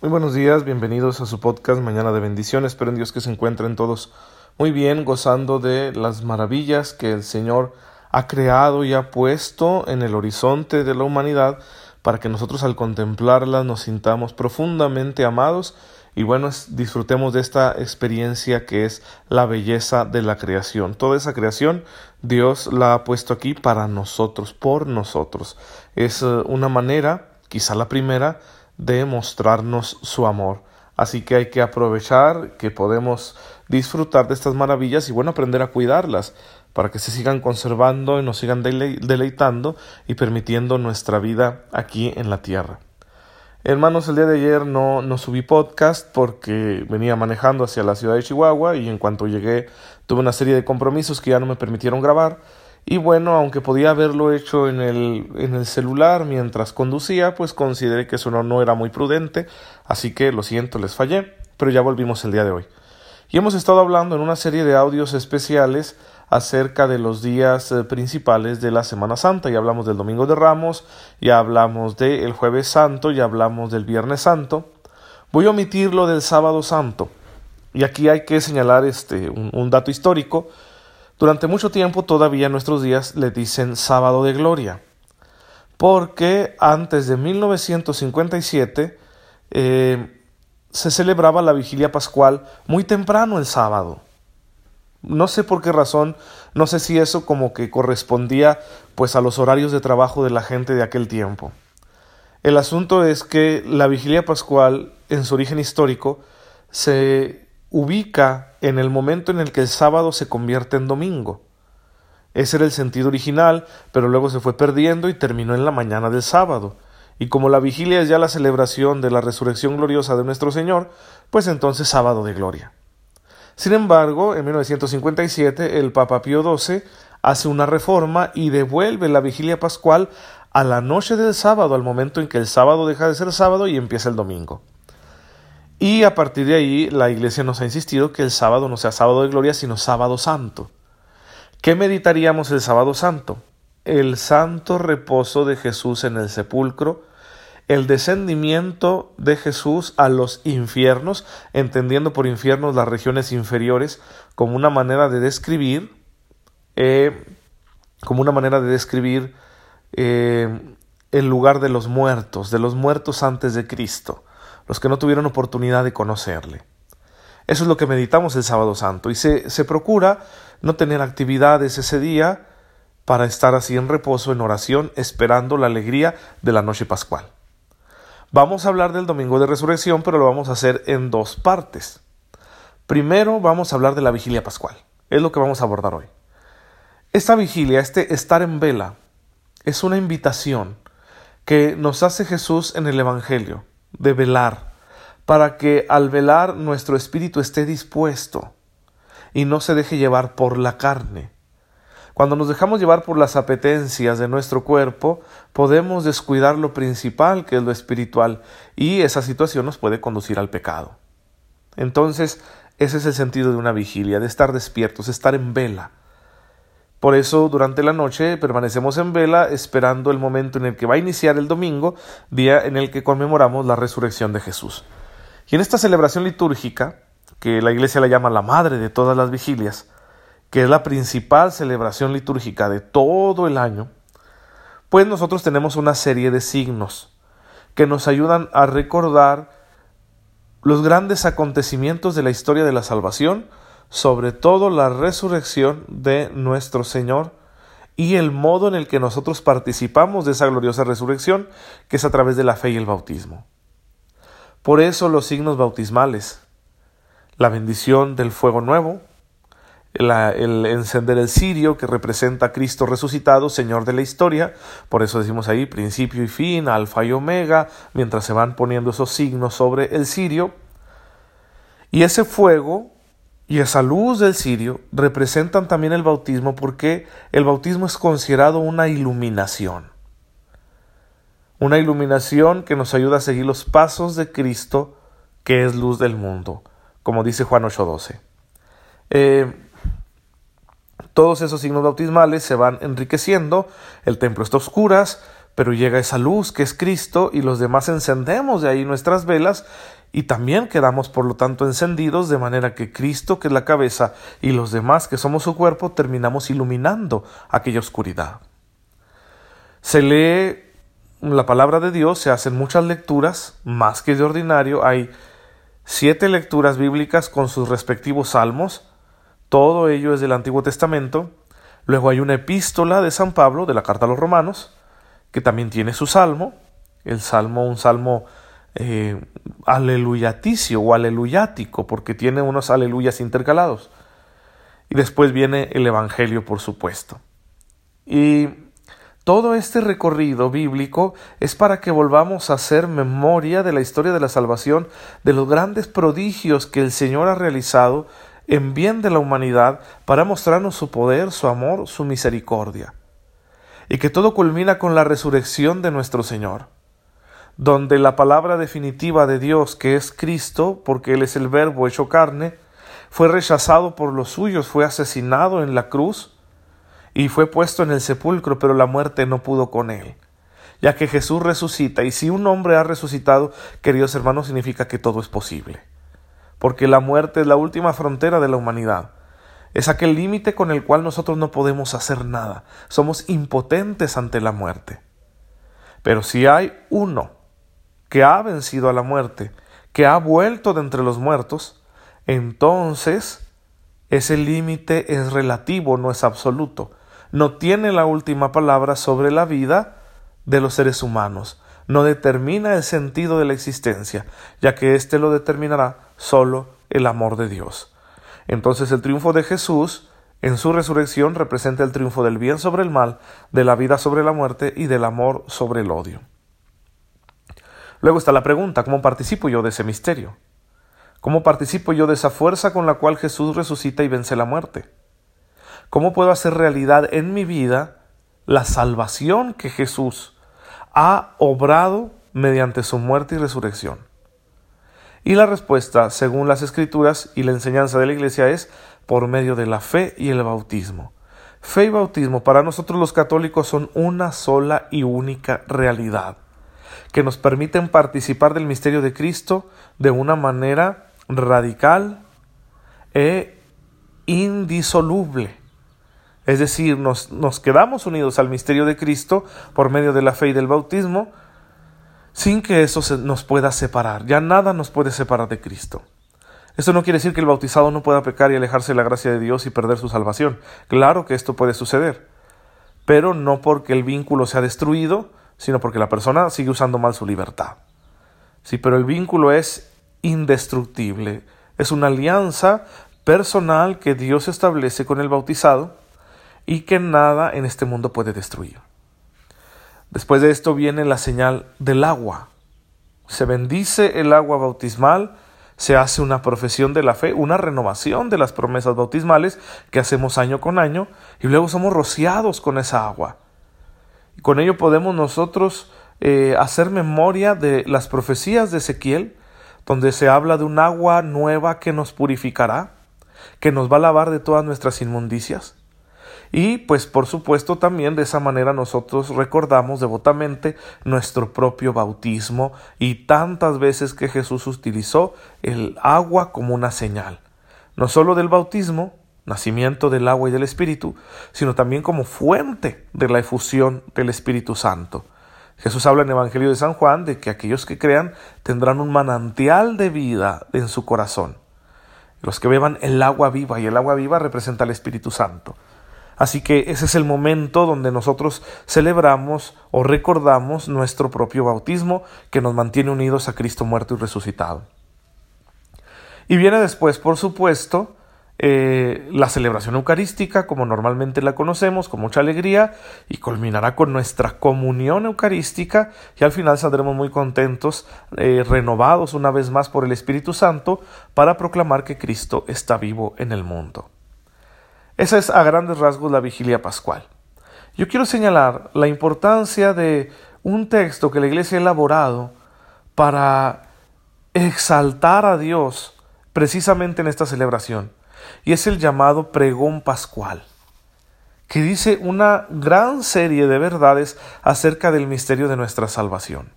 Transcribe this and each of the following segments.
Muy buenos días, bienvenidos a su podcast Mañana de Bendiciones. Espero en Dios que se encuentren todos muy bien, gozando de las maravillas que el Señor ha creado y ha puesto en el horizonte de la humanidad para que nosotros al contemplarlas nos sintamos profundamente amados y bueno, disfrutemos de esta experiencia que es la belleza de la creación. Toda esa creación Dios la ha puesto aquí para nosotros, por nosotros. Es eh, una manera, quizá la primera, de mostrarnos su amor. Así que hay que aprovechar que podemos disfrutar de estas maravillas y bueno, aprender a cuidarlas para que se sigan conservando y nos sigan deleitando y permitiendo nuestra vida aquí en la tierra. Hermanos, el día de ayer no, no subí podcast porque venía manejando hacia la ciudad de Chihuahua y en cuanto llegué tuve una serie de compromisos que ya no me permitieron grabar y bueno, aunque podía haberlo hecho en el, en el celular mientras conducía, pues consideré que eso no, no era muy prudente, así que lo siento, les fallé, pero ya volvimos el día de hoy. Y hemos estado hablando en una serie de audios especiales acerca de los días eh, principales de la Semana Santa. Ya hablamos del Domingo de Ramos, ya hablamos del Jueves Santo, ya hablamos del Viernes Santo. Voy a omitir lo del Sábado Santo. Y aquí hay que señalar este, un dato histórico durante mucho tiempo todavía en nuestros días le dicen sábado de gloria, porque antes de 1957 eh, se celebraba la vigilia pascual muy temprano el sábado. No sé por qué razón, no sé si eso como que correspondía pues a los horarios de trabajo de la gente de aquel tiempo. El asunto es que la vigilia pascual en su origen histórico se ubica en el momento en el que el sábado se convierte en domingo. Ese era el sentido original, pero luego se fue perdiendo y terminó en la mañana del sábado. Y como la vigilia es ya la celebración de la resurrección gloriosa de nuestro Señor, pues entonces sábado de gloria. Sin embargo, en 1957 el Papa Pío XII hace una reforma y devuelve la vigilia pascual a la noche del sábado, al momento en que el sábado deja de ser sábado y empieza el domingo. Y a partir de ahí la Iglesia nos ha insistido que el sábado no sea sábado de gloria, sino sábado santo. ¿Qué meditaríamos el sábado santo? El santo reposo de Jesús en el sepulcro, el descendimiento de Jesús a los infiernos, entendiendo por infiernos las regiones inferiores como una manera de describir, eh, como una manera de describir eh, el lugar de los muertos, de los muertos antes de Cristo los que no tuvieron oportunidad de conocerle. Eso es lo que meditamos el sábado santo y se, se procura no tener actividades ese día para estar así en reposo, en oración, esperando la alegría de la noche pascual. Vamos a hablar del domingo de resurrección, pero lo vamos a hacer en dos partes. Primero vamos a hablar de la vigilia pascual. Es lo que vamos a abordar hoy. Esta vigilia, este estar en vela, es una invitación que nos hace Jesús en el Evangelio de velar, para que al velar nuestro espíritu esté dispuesto y no se deje llevar por la carne. Cuando nos dejamos llevar por las apetencias de nuestro cuerpo, podemos descuidar lo principal, que es lo espiritual, y esa situación nos puede conducir al pecado. Entonces, ese es el sentido de una vigilia, de estar despiertos, estar en vela. Por eso durante la noche permanecemos en vela esperando el momento en el que va a iniciar el domingo, día en el que conmemoramos la resurrección de Jesús. Y en esta celebración litúrgica, que la Iglesia la llama la madre de todas las vigilias, que es la principal celebración litúrgica de todo el año, pues nosotros tenemos una serie de signos que nos ayudan a recordar los grandes acontecimientos de la historia de la salvación, sobre todo la resurrección de nuestro Señor y el modo en el que nosotros participamos de esa gloriosa resurrección, que es a través de la fe y el bautismo. Por eso los signos bautismales, la bendición del fuego nuevo, el encender el cirio que representa a Cristo resucitado, Señor de la historia, por eso decimos ahí principio y fin, alfa y omega, mientras se van poniendo esos signos sobre el cirio, y ese fuego y esa luz del cirio representan también el bautismo porque el bautismo es considerado una iluminación. Una iluminación que nos ayuda a seguir los pasos de Cristo, que es luz del mundo, como dice Juan 8:12. Eh, todos esos signos bautismales se van enriqueciendo, el templo está a oscuras, pero llega esa luz que es Cristo y los demás encendemos de ahí nuestras velas y también quedamos por lo tanto encendidos de manera que Cristo, que es la cabeza, y los demás, que somos su cuerpo, terminamos iluminando aquella oscuridad. Se lee la palabra de Dios, se hacen muchas lecturas, más que de ordinario, hay siete lecturas bíblicas con sus respectivos salmos, todo ello es del Antiguo Testamento, luego hay una epístola de San Pablo, de la carta a los romanos, que también tiene su salmo, el salmo, un salmo eh, aleluyaticio o aleluyático, porque tiene unos aleluyas intercalados. Y después viene el Evangelio, por supuesto. Y todo este recorrido bíblico es para que volvamos a hacer memoria de la historia de la salvación, de los grandes prodigios que el Señor ha realizado en bien de la humanidad para mostrarnos su poder, su amor, su misericordia. Y que todo culmina con la resurrección de nuestro Señor donde la palabra definitiva de Dios, que es Cristo, porque Él es el Verbo hecho carne, fue rechazado por los suyos, fue asesinado en la cruz y fue puesto en el sepulcro, pero la muerte no pudo con Él, ya que Jesús resucita, y si un hombre ha resucitado, queridos hermanos, significa que todo es posible, porque la muerte es la última frontera de la humanidad. Es aquel límite con el cual nosotros no podemos hacer nada. Somos impotentes ante la muerte. Pero si hay uno que ha vencido a la muerte, que ha vuelto de entre los muertos, entonces ese límite es relativo, no es absoluto. No tiene la última palabra sobre la vida de los seres humanos. No determina el sentido de la existencia, ya que éste lo determinará solo el amor de Dios. Entonces el triunfo de Jesús en su resurrección representa el triunfo del bien sobre el mal, de la vida sobre la muerte y del amor sobre el odio. Luego está la pregunta, ¿cómo participo yo de ese misterio? ¿Cómo participo yo de esa fuerza con la cual Jesús resucita y vence la muerte? ¿Cómo puedo hacer realidad en mi vida la salvación que Jesús ha obrado mediante su muerte y resurrección? Y la respuesta, según las escrituras y la enseñanza de la Iglesia, es por medio de la fe y el bautismo. Fe y bautismo para nosotros los católicos son una sola y única realidad que nos permiten participar del misterio de Cristo de una manera radical e indisoluble. Es decir, nos, nos, quedamos unidos al misterio de Cristo por medio de la fe y del bautismo, sin que eso nos pueda separar. Ya nada nos puede separar de Cristo. Esto no quiere decir que el bautizado no pueda pecar y alejarse de la gracia de Dios y perder su salvación. Claro que esto puede suceder, pero no porque el vínculo sea destruido, sino porque la persona sigue usando mal su libertad. Sí, pero el vínculo es indestructible, es una alianza personal que Dios establece con el bautizado y que nada en este mundo puede destruir. Después de esto viene la señal del agua. Se bendice el agua bautismal, se hace una profesión de la fe, una renovación de las promesas bautismales que hacemos año con año, y luego somos rociados con esa agua. Con ello podemos nosotros eh, hacer memoria de las profecías de Ezequiel, donde se habla de un agua nueva que nos purificará, que nos va a lavar de todas nuestras inmundicias. Y pues por supuesto también de esa manera nosotros recordamos devotamente nuestro propio bautismo y tantas veces que Jesús utilizó el agua como una señal, no solo del bautismo, nacimiento del agua y del Espíritu, sino también como fuente de la efusión del Espíritu Santo. Jesús habla en el Evangelio de San Juan de que aquellos que crean tendrán un manantial de vida en su corazón. Los que beban el agua viva, y el agua viva representa al Espíritu Santo. Así que ese es el momento donde nosotros celebramos o recordamos nuestro propio bautismo que nos mantiene unidos a Cristo muerto y resucitado. Y viene después, por supuesto, eh, la celebración eucarística como normalmente la conocemos, con mucha alegría, y culminará con nuestra comunión eucarística y al final saldremos muy contentos, eh, renovados una vez más por el Espíritu Santo, para proclamar que Cristo está vivo en el mundo. Esa es a grandes rasgos la vigilia pascual. Yo quiero señalar la importancia de un texto que la Iglesia ha elaborado para exaltar a Dios precisamente en esta celebración y es el llamado pregón pascual. que dice una gran serie de verdades acerca del misterio de nuestra salvación.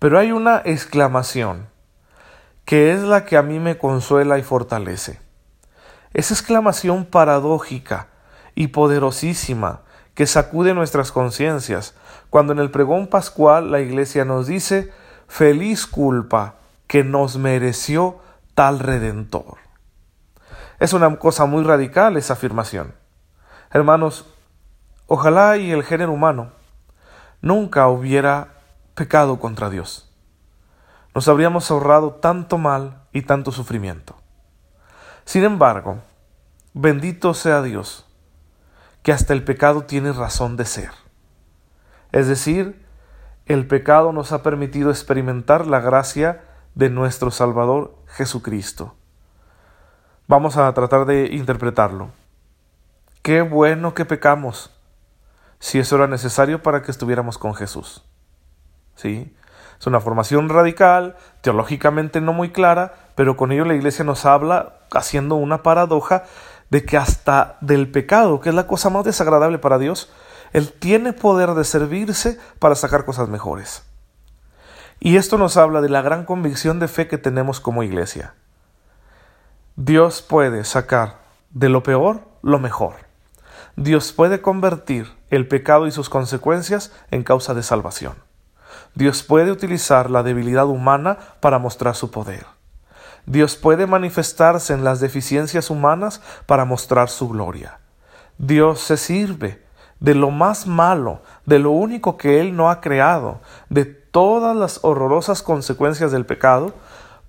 Pero hay una exclamación que es la que a mí me consuela y fortalece. Esa exclamación paradójica y poderosísima que sacude nuestras conciencias, cuando en el pregón pascual la Iglesia nos dice, feliz culpa que nos mereció tal redentor. Es una cosa muy radical esa afirmación. Hermanos, ojalá y el género humano nunca hubiera pecado contra Dios. Nos habríamos ahorrado tanto mal y tanto sufrimiento. Sin embargo, bendito sea Dios, que hasta el pecado tiene razón de ser. Es decir, el pecado nos ha permitido experimentar la gracia de nuestro Salvador Jesucristo. Vamos a tratar de interpretarlo. Qué bueno que pecamos, si eso era necesario para que estuviéramos con Jesús. ¿Sí? Es una formación radical, teológicamente no muy clara, pero con ello la Iglesia nos habla haciendo una paradoja de que hasta del pecado, que es la cosa más desagradable para Dios, Él tiene poder de servirse para sacar cosas mejores. Y esto nos habla de la gran convicción de fe que tenemos como iglesia. Dios puede sacar de lo peor lo mejor. Dios puede convertir el pecado y sus consecuencias en causa de salvación. Dios puede utilizar la debilidad humana para mostrar su poder. Dios puede manifestarse en las deficiencias humanas para mostrar su gloria. Dios se sirve de lo más malo, de lo único que Él no ha creado, de todas las horrorosas consecuencias del pecado,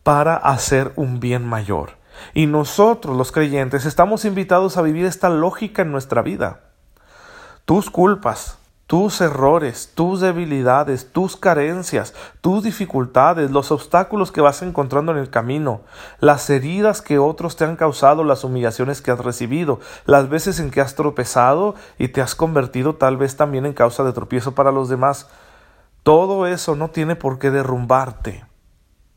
para hacer un bien mayor. Y nosotros, los creyentes, estamos invitados a vivir esta lógica en nuestra vida. Tus culpas, tus errores, tus debilidades, tus carencias, tus dificultades, los obstáculos que vas encontrando en el camino, las heridas que otros te han causado, las humillaciones que has recibido, las veces en que has tropezado y te has convertido tal vez también en causa de tropiezo para los demás. Todo eso no tiene por qué derrumbarte,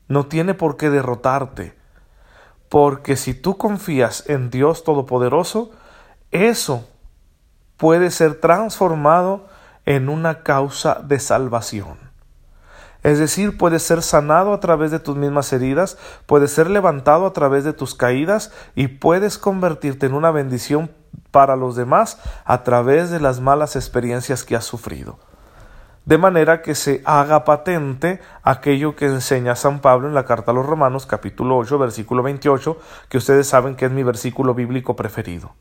no tiene por qué derrotarte porque si tú confías en Dios Todopoderoso, eso puede ser transformado en una causa de salvación. Es decir, puede ser sanado a través de tus mismas heridas, puede ser levantado a través de tus caídas y puedes convertirte en una bendición para los demás a través de las malas experiencias que has sufrido de manera que se haga patente aquello que enseña San Pablo en la carta a los Romanos capítulo 8 versículo 28, que ustedes saben que es mi versículo bíblico preferido.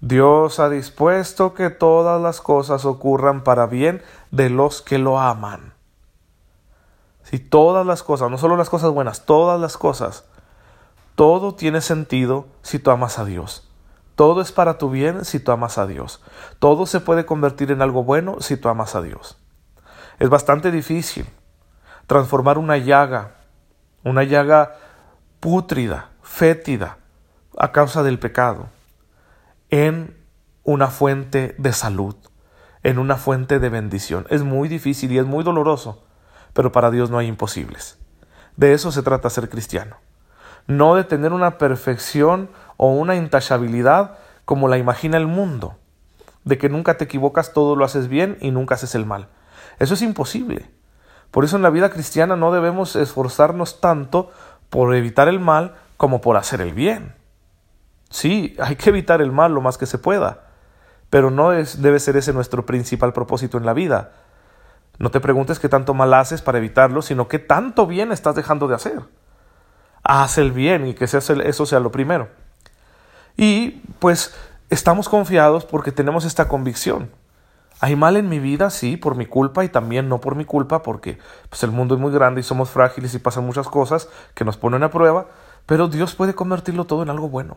Dios ha dispuesto que todas las cosas ocurran para bien de los que lo aman. Si todas las cosas, no solo las cosas buenas, todas las cosas, todo tiene sentido si tú amas a Dios. Todo es para tu bien si tú amas a Dios. Todo se puede convertir en algo bueno si tú amas a Dios. Es bastante difícil transformar una llaga, una llaga pútrida, fétida, a causa del pecado, en una fuente de salud, en una fuente de bendición. Es muy difícil y es muy doloroso, pero para Dios no hay imposibles. De eso se trata ser cristiano. No de tener una perfección o una intachabilidad como la imagina el mundo, de que nunca te equivocas, todo lo haces bien y nunca haces el mal. Eso es imposible. Por eso en la vida cristiana no debemos esforzarnos tanto por evitar el mal como por hacer el bien. Sí, hay que evitar el mal lo más que se pueda, pero no es, debe ser ese nuestro principal propósito en la vida. No te preguntes qué tanto mal haces para evitarlo, sino qué tanto bien estás dejando de hacer. Haz el bien y que eso sea lo primero. Y pues estamos confiados porque tenemos esta convicción. Hay mal en mi vida, sí, por mi culpa y también no por mi culpa, porque pues, el mundo es muy grande y somos frágiles y pasan muchas cosas que nos ponen a prueba, pero Dios puede convertirlo todo en algo bueno.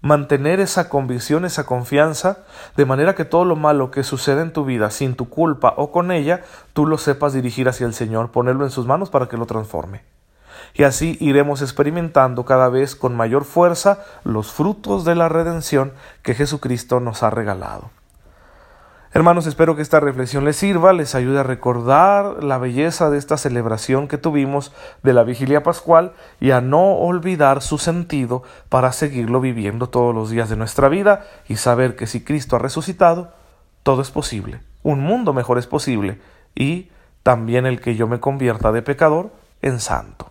Mantener esa convicción, esa confianza, de manera que todo lo malo que sucede en tu vida sin tu culpa o con ella, tú lo sepas dirigir hacia el Señor, ponerlo en sus manos para que lo transforme. Y así iremos experimentando cada vez con mayor fuerza los frutos de la redención que Jesucristo nos ha regalado. Hermanos, espero que esta reflexión les sirva, les ayude a recordar la belleza de esta celebración que tuvimos de la vigilia pascual y a no olvidar su sentido para seguirlo viviendo todos los días de nuestra vida y saber que si Cristo ha resucitado, todo es posible. Un mundo mejor es posible y también el que yo me convierta de pecador en santo.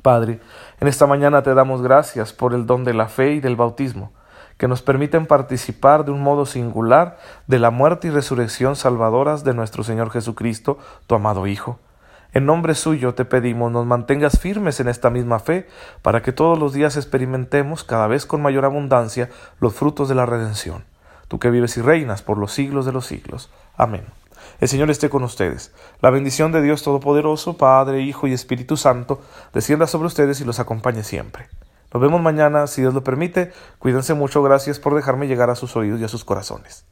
Padre, en esta mañana te damos gracias por el don de la fe y del bautismo que nos permiten participar de un modo singular de la muerte y resurrección salvadoras de nuestro Señor Jesucristo, tu amado Hijo. En nombre suyo te pedimos nos mantengas firmes en esta misma fe, para que todos los días experimentemos cada vez con mayor abundancia los frutos de la redención. Tú que vives y reinas por los siglos de los siglos. Amén. El Señor esté con ustedes. La bendición de Dios Todopoderoso, Padre, Hijo y Espíritu Santo, descienda sobre ustedes y los acompañe siempre. Nos vemos mañana, si Dios lo permite. Cuídense mucho. Gracias por dejarme llegar a sus oídos y a sus corazones.